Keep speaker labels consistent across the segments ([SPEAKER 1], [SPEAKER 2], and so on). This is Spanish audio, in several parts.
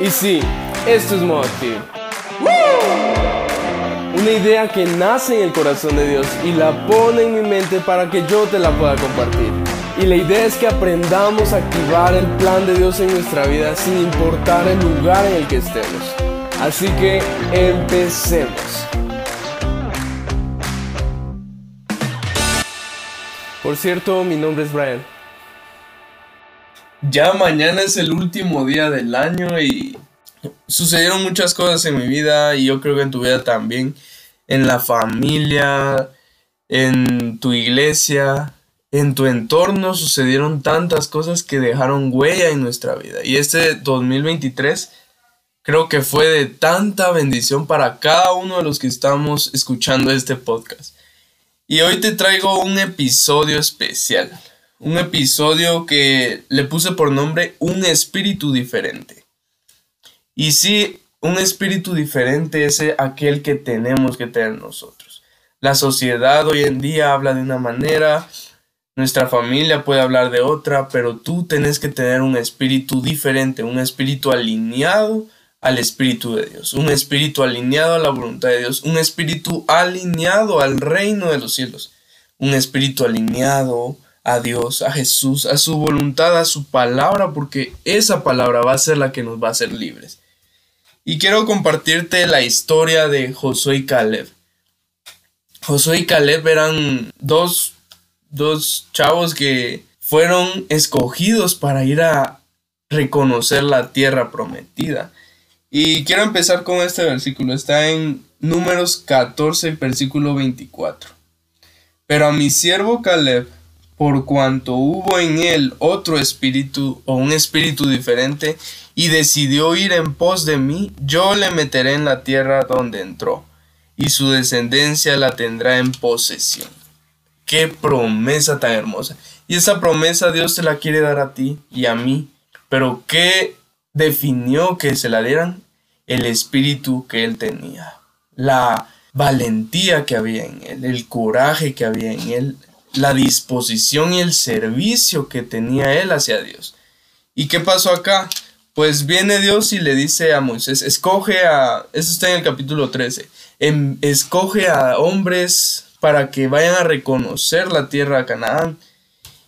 [SPEAKER 1] Y sí, esto es Modo Active. Una idea que nace en el corazón de Dios y la pone en mi mente para que yo te la pueda compartir. Y la idea es que aprendamos a activar el plan de Dios en nuestra vida sin importar el lugar en el que estemos. Así que empecemos. Por cierto, mi nombre es Brian.
[SPEAKER 2] Ya mañana es el último día del año y sucedieron muchas cosas en mi vida y yo creo que en tu vida también. En la familia, en tu iglesia, en tu entorno sucedieron tantas cosas que dejaron huella en nuestra vida. Y este 2023 creo que fue de tanta bendición para cada uno de los que estamos escuchando este podcast. Y hoy te traigo un episodio especial. Un episodio que le puse por nombre Un espíritu diferente. Y sí, un espíritu diferente es aquel que tenemos que tener nosotros. La sociedad hoy en día habla de una manera, nuestra familia puede hablar de otra, pero tú tenés que tener un espíritu diferente, un espíritu alineado al espíritu de Dios, un espíritu alineado a la voluntad de Dios, un espíritu alineado al reino de los cielos, un espíritu alineado a Dios, a Jesús, a su voluntad, a su palabra, porque esa palabra va a ser la que nos va a hacer libres. Y quiero compartirte la historia de Josué y Caleb. Josué y Caleb eran dos dos chavos que fueron escogidos para ir a reconocer la tierra prometida. Y quiero empezar con este versículo. Está en números 14, versículo 24. Pero a mi siervo Caleb, por cuanto hubo en él otro espíritu o un espíritu diferente, y decidió ir en pos de mí, yo le meteré en la tierra donde entró, y su descendencia la tendrá en posesión. Qué promesa tan hermosa. Y esa promesa Dios te la quiere dar a ti y a mí. Pero ¿qué definió que se la dieran? El espíritu que él tenía. La valentía que había en él. El coraje que había en él. La disposición y el servicio que tenía él hacia Dios. ¿Y qué pasó acá? Pues viene Dios y le dice a Moisés, escoge a, eso está en el capítulo 13, em, escoge a hombres para que vayan a reconocer la tierra de Canaán.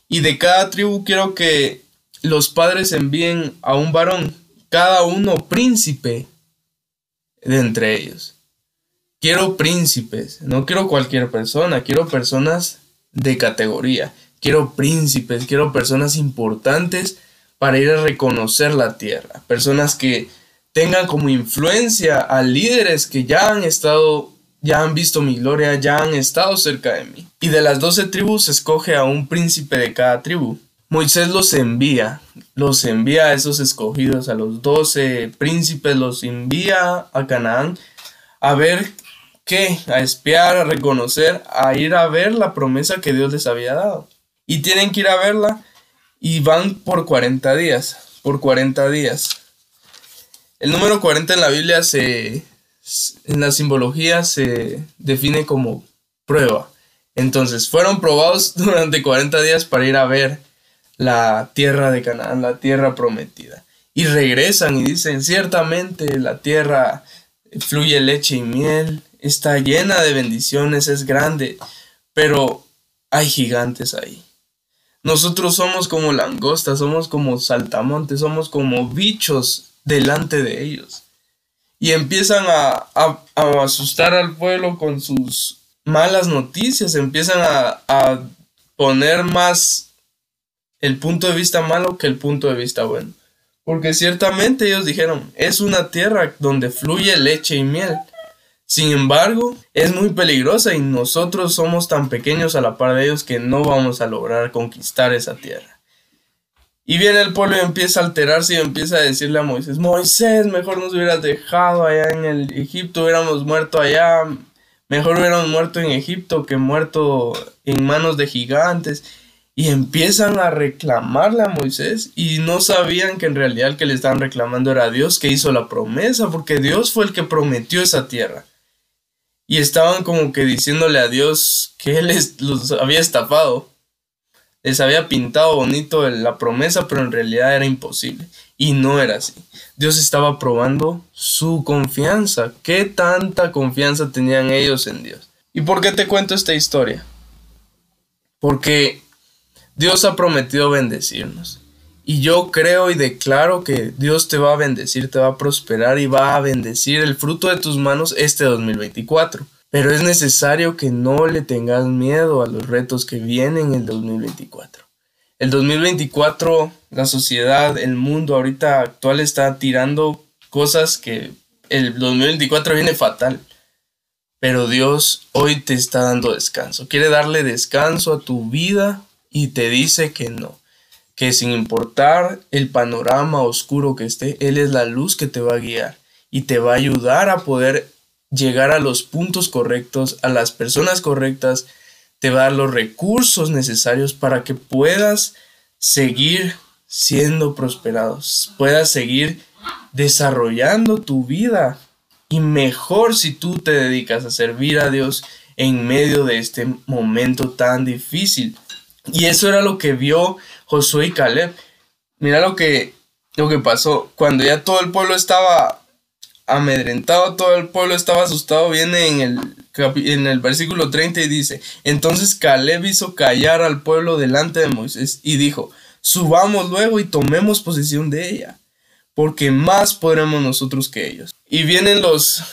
[SPEAKER 2] Y de cada tribu quiero que los padres envíen a un varón, cada uno príncipe de entre ellos. Quiero príncipes, no quiero cualquier persona, quiero personas de categoría, quiero príncipes, quiero personas importantes para ir a reconocer la tierra, personas que tengan como influencia a líderes que ya han estado ya han visto mi gloria, ya han estado cerca de mí. Y de las doce tribus escoge a un príncipe de cada tribu. Moisés los envía, los envía a esos escogidos, a los doce príncipes, los envía a Canaán a ver qué, a espiar, a reconocer, a ir a ver la promesa que Dios les había dado. Y tienen que ir a verla y van por 40 días, por 40 días. El número 40 en la Biblia se, en la simbología se define como prueba. Entonces, fueron probados durante 40 días para ir a ver la tierra de Canaán, la tierra prometida. Y regresan y dicen, ciertamente la tierra fluye leche y miel, está llena de bendiciones, es grande, pero hay gigantes ahí. Nosotros somos como langostas, somos como saltamontes, somos como bichos delante de ellos y empiezan a, asustar al pueblo con sus malas noticias, empiezan a, a poner más el punto de vista malo que el punto de vista bueno. Porque ciertamente ellos dijeron, es una tierra donde fluye leche y miel. Sin embargo, es muy peligrosa y nosotros somos tan pequeños a la par de ellos que no vamos a lograr conquistar esa tierra. Y viene el pueblo y empieza a alterarse y empieza a decirle a Moisés, Moisés, mejor nos hubieras dejado allá en el Egipto, hubiéramos muerto allá, mejor hubiéramos muerto en Egipto que muerto en manos de gigantes. Y empiezan a reclamarle a Moisés y no sabían que en realidad el que le estaban reclamando era Dios que hizo la promesa, porque Dios fue el que prometió esa tierra. Y estaban como que diciéndole a Dios que Él los había estafado les había pintado bonito la promesa, pero en realidad era imposible. Y no era así. Dios estaba probando su confianza. ¿Qué tanta confianza tenían ellos en Dios? ¿Y por qué te cuento esta historia? Porque Dios ha prometido bendecirnos. Y yo creo y declaro que Dios te va a bendecir, te va a prosperar y va a bendecir el fruto de tus manos este 2024. Pero es necesario que no le tengas miedo a los retos que vienen en el 2024. El 2024, la sociedad, el mundo ahorita actual está tirando cosas que el 2024 viene fatal. Pero Dios hoy te está dando descanso. Quiere darle descanso a tu vida y te dice que no. Que sin importar el panorama oscuro que esté, Él es la luz que te va a guiar y te va a ayudar a poder llegar a los puntos correctos, a las personas correctas, te va a dar los recursos necesarios para que puedas seguir siendo prosperados, puedas seguir desarrollando tu vida y mejor si tú te dedicas a servir a Dios en medio de este momento tan difícil. Y eso era lo que vio Josué y Caleb. Mira lo que, lo que pasó. Cuando ya todo el pueblo estaba amedrentado, todo el pueblo estaba asustado, viene en el, en el versículo 30 y dice, entonces Caleb hizo callar al pueblo delante de Moisés y dijo, subamos luego y tomemos posesión de ella, porque más podremos nosotros que ellos. Y vienen los,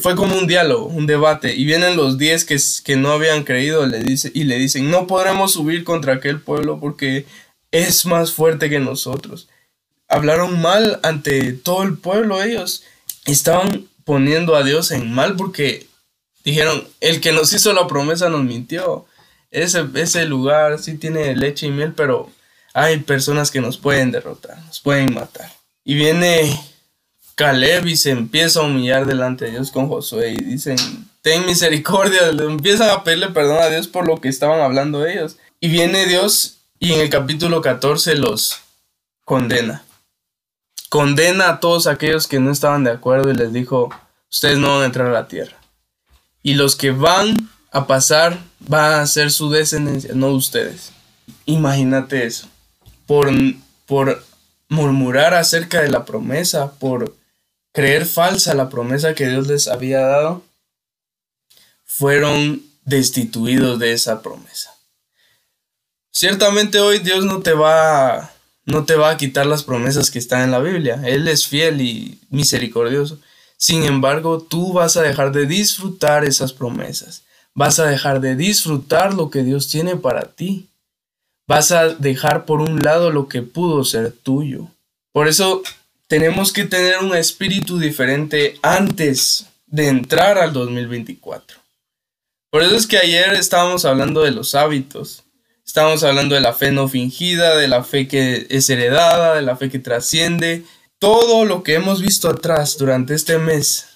[SPEAKER 2] fue como un diálogo, un debate, y vienen los diez que, que no habían creído le dice, y le dicen, no podremos subir contra aquel pueblo porque es más fuerte que nosotros. Hablaron mal ante todo el pueblo ellos estaban poniendo a Dios en mal porque dijeron, el que nos hizo la promesa nos mintió. Ese, ese lugar sí tiene leche y miel, pero hay personas que nos pueden derrotar, nos pueden matar. Y viene Caleb y se empieza a humillar delante de Dios con Josué y dicen, ten misericordia, empiezan a pedirle perdón a Dios por lo que estaban hablando ellos. Y viene Dios y en el capítulo 14 los condena condena a todos aquellos que no estaban de acuerdo y les dijo, ustedes no van a entrar a la tierra. Y los que van a pasar van a ser su descendencia, no ustedes. Imagínate eso. Por, por murmurar acerca de la promesa, por creer falsa la promesa que Dios les había dado, fueron destituidos de esa promesa. Ciertamente hoy Dios no te va a no te va a quitar las promesas que están en la Biblia. Él es fiel y misericordioso. Sin embargo, tú vas a dejar de disfrutar esas promesas. Vas a dejar de disfrutar lo que Dios tiene para ti. Vas a dejar por un lado lo que pudo ser tuyo. Por eso tenemos que tener un espíritu diferente antes de entrar al 2024. Por eso es que ayer estábamos hablando de los hábitos. Estamos hablando de la fe no fingida, de la fe que es heredada, de la fe que trasciende. Todo lo que hemos visto atrás durante este mes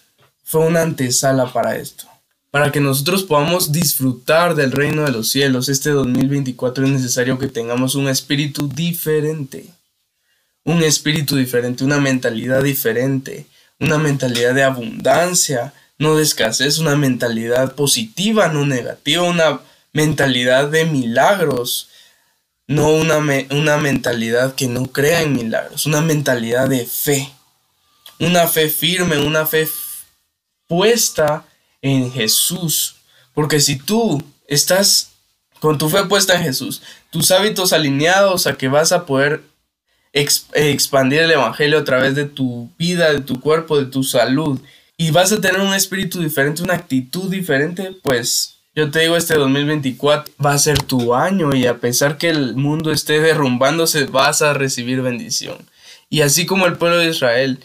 [SPEAKER 2] fue una antesala para esto. Para que nosotros podamos disfrutar del reino de los cielos, este 2024 es necesario que tengamos un espíritu diferente. Un espíritu diferente, una mentalidad diferente, una mentalidad de abundancia, no de escasez, una mentalidad positiva, no negativa, una mentalidad de milagros, no una, una mentalidad que no crea en milagros, una mentalidad de fe, una fe firme, una fe puesta en Jesús. Porque si tú estás con tu fe puesta en Jesús, tus hábitos alineados a que vas a poder expandir el Evangelio a través de tu vida, de tu cuerpo, de tu salud, y vas a tener un espíritu diferente, una actitud diferente, pues yo te digo, este 2024 va a ser tu año y a pesar que el mundo esté derrumbándose, vas a recibir bendición. Y así como el pueblo de Israel,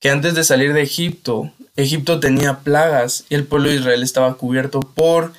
[SPEAKER 2] que antes de salir de Egipto, Egipto tenía plagas y el pueblo de Israel estaba cubierto por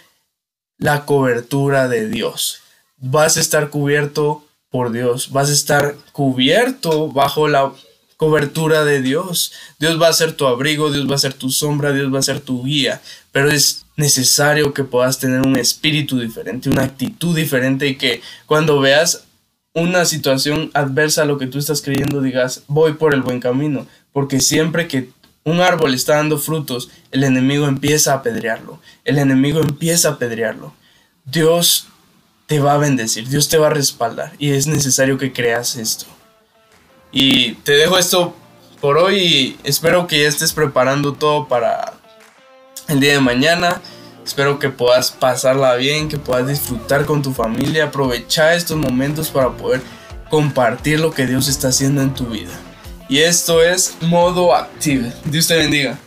[SPEAKER 2] la cobertura de Dios. Vas a estar cubierto por Dios, vas a estar cubierto bajo la cobertura de Dios. Dios va a ser tu abrigo, Dios va a ser tu sombra, Dios va a ser tu guía, pero es necesario que puedas tener un espíritu diferente, una actitud diferente y que cuando veas una situación adversa a lo que tú estás creyendo digas, voy por el buen camino, porque siempre que un árbol está dando frutos, el enemigo empieza a apedrearlo, el enemigo empieza a apedrearlo. Dios te va a bendecir, Dios te va a respaldar y es necesario que creas esto. Y te dejo esto por hoy espero que ya estés preparando todo para el día de mañana. Espero que puedas pasarla bien, que puedas disfrutar con tu familia, aprovechar estos momentos para poder compartir lo que Dios está haciendo en tu vida. Y esto es modo active. Dios te bendiga.